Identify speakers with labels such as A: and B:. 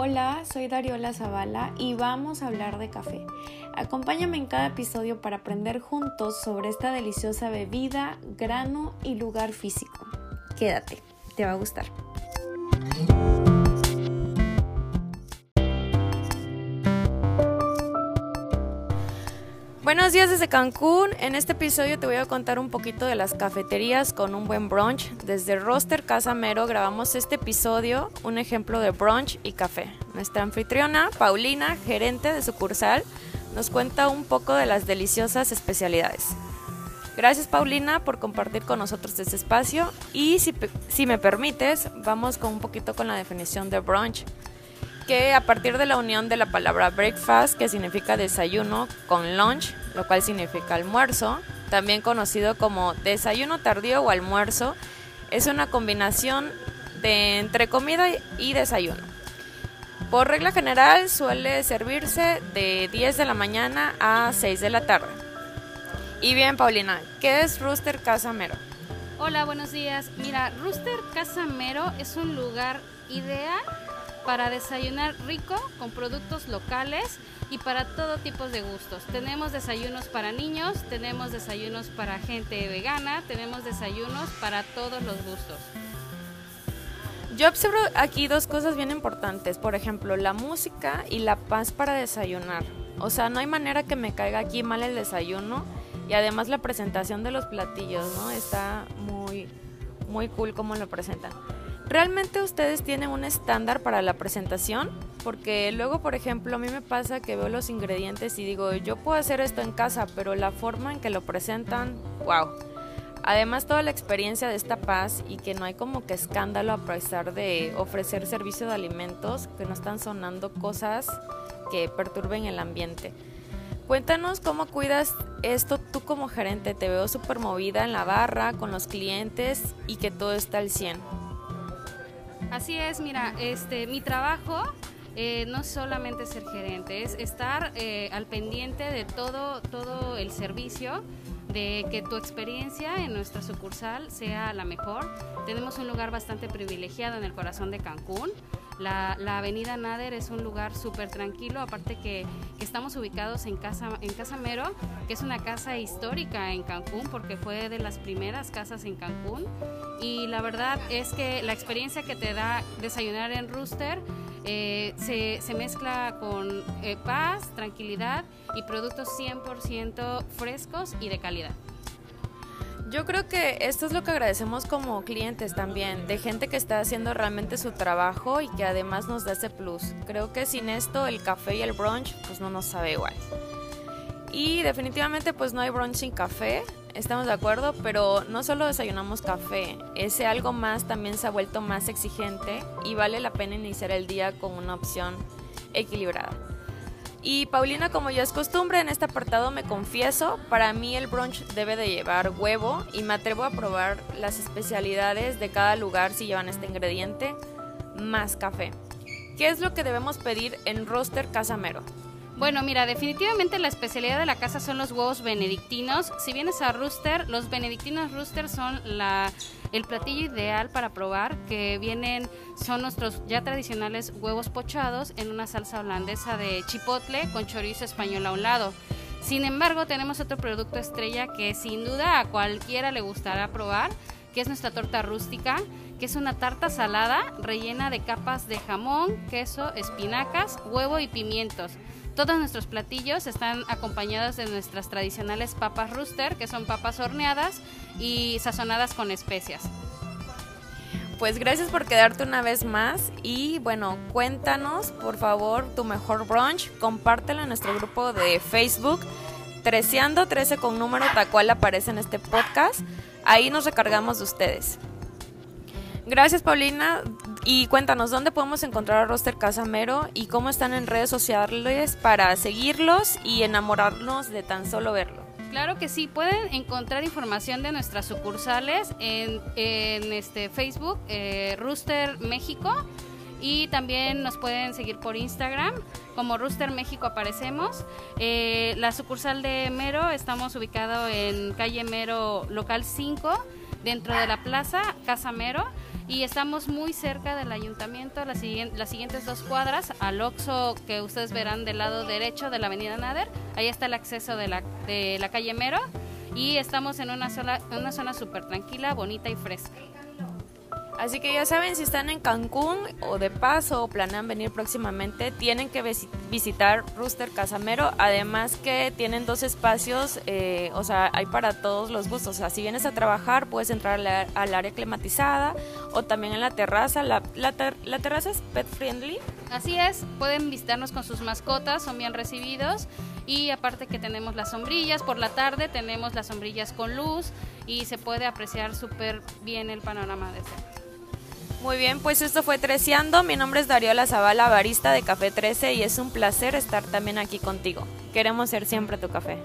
A: Hola, soy Dariola Zavala y vamos a hablar de café. Acompáñame en cada episodio para aprender juntos sobre esta deliciosa bebida, grano y lugar físico. Quédate, te va a gustar. Buenos días desde Cancún. En este episodio te voy a contar un poquito de las cafeterías con un buen brunch. Desde Roster Casa Mero grabamos este episodio, un ejemplo de brunch y café. Nuestra anfitriona, Paulina, gerente de sucursal, nos cuenta un poco de las deliciosas especialidades. Gracias Paulina por compartir con nosotros este espacio y si, me permites, vamos con un poquito con la definición de brunch que a partir de la unión de la palabra breakfast, que significa desayuno, con lunch, lo cual significa almuerzo, también conocido como desayuno tardío o almuerzo, es una combinación de entre comida y desayuno. Por regla general suele servirse de 10 de la mañana a 6 de la tarde. Y bien, Paulina, ¿qué es Rooster Casamero?
B: Hola, buenos días. Mira, Rooster Casamero es un lugar ideal para desayunar rico con productos locales y para todo tipo de gustos. Tenemos desayunos para niños, tenemos desayunos para gente vegana, tenemos desayunos para todos los gustos.
A: Yo observo aquí dos cosas bien importantes, por ejemplo, la música y la paz para desayunar. O sea, no hay manera que me caiga aquí mal el desayuno y además la presentación de los platillos, ¿no? Está muy muy cool como lo presentan. ¿Realmente ustedes tienen un estándar para la presentación? Porque luego, por ejemplo, a mí me pasa que veo los ingredientes y digo, yo puedo hacer esto en casa, pero la forma en que lo presentan, wow. Además, toda la experiencia de esta paz y que no hay como que escándalo a pesar de ofrecer servicio de alimentos, que no están sonando cosas que perturben el ambiente. Cuéntanos cómo cuidas esto tú como gerente. Te veo súper movida en la barra, con los clientes y que todo está al 100.
B: Así es, mira, este, mi trabajo eh, no solamente ser gerente, es estar eh, al pendiente de todo, todo el servicio, de que tu experiencia en nuestra sucursal sea la mejor. Tenemos un lugar bastante privilegiado en el corazón de Cancún. La, avenida Nader es un lugar súper tranquilo, aparte que, estamos ubicados en Casa, en Mero, que es una casa histórica en Cancún, porque fue de las primeras casas en Cancún. Y la verdad es que la experiencia que te da desayunar en Rooster eh, se, mezcla con eh, paz, tranquilidad y productos 100% frescos y de calidad.
A: Yo creo que esto es lo que agradecemos como clientes también, de gente que está haciendo realmente su trabajo y que además nos da ese plus. Creo que sin esto el café y el brunch pues no nos sabe igual. Y definitivamente pues no hay brunch sin café, estamos de acuerdo, pero no solo desayunamos café, ese algo más también se ha vuelto más exigente y vale la pena iniciar el día con una opción equilibrada. Y Paulina, como ya es costumbre, en este apartado me confieso, para mí el brunch debe de llevar huevo y me atrevo a probar las especialidades de cada lugar si llevan este ingrediente, más café. ¿Qué es lo que debemos pedir en Roster Casamero?
B: Bueno, mira, definitivamente la especialidad de la casa son los huevos benedictinos. Si vienes a Rooster, los benedictinos Rooster son el platillo ideal para probar, que vienen, son nuestros ya tradicionales huevos pochados en una salsa holandesa de chipotle con chorizo español a un lado. Sin embargo, tenemos otro producto estrella que sin duda a cualquiera le gustará probar, que es nuestra torta rústica, que es una tarta salada rellena de capas de jamón, queso, espinacas, huevo y pimientos. Todos nuestros platillos están acompañados de nuestras tradicionales papas rooster, que son papas horneadas y sazonadas con especias.
A: Pues gracias por quedarte una vez más y bueno, cuéntanos por favor tu mejor brunch, compártelo en nuestro grupo de Facebook, Treceando 13 con número tal cual aparece en este podcast, ahí nos recargamos de ustedes. Gracias Paulina, y cuéntanos, ¿dónde podemos encontrar a Roster Casamero y cómo están en redes sociales para seguirlos y enamorarnos de tan solo verlo?
B: Claro que sí, pueden encontrar información de nuestras sucursales en, este Facebook, eh, Rooster México, y también nos pueden seguir por Instagram, como Rooster México aparecemos. Eh, la sucursal de Mero, estamos ubicados en calle Mero, local 5, dentro de la plaza Casa Mero. Y estamos muy cerca del ayuntamiento, las, las siguientes dos cuadras, al Oxo que ustedes verán del lado derecho de la avenida Nader, ahí está el acceso de la, de la calle Mero y estamos en una, sola, una zona súper tranquila, bonita y fresca.
A: Así que ya saben, si están en Cancún o de paso o planean venir próximamente, tienen que visitar Rooster Casamero. Además que tienen dos espacios, eh, o sea, hay para todos los gustos. O sea, si vienes a trabajar, puedes entrar al, área climatizada o también en la terraza. La, la, la terraza es pet friendly.
B: Así es, pueden visitarnos con sus mascotas, son bien recibidos. Y aparte que tenemos las sombrillas, por la tarde tenemos las sombrillas con luz y se puede apreciar súper bien el panorama de este.
A: Muy bien, pues esto fue Treceando. Mi nombre es Dariola Zavala, barista de Café 13 y es un placer estar también aquí contigo. Queremos ser siempre tu café.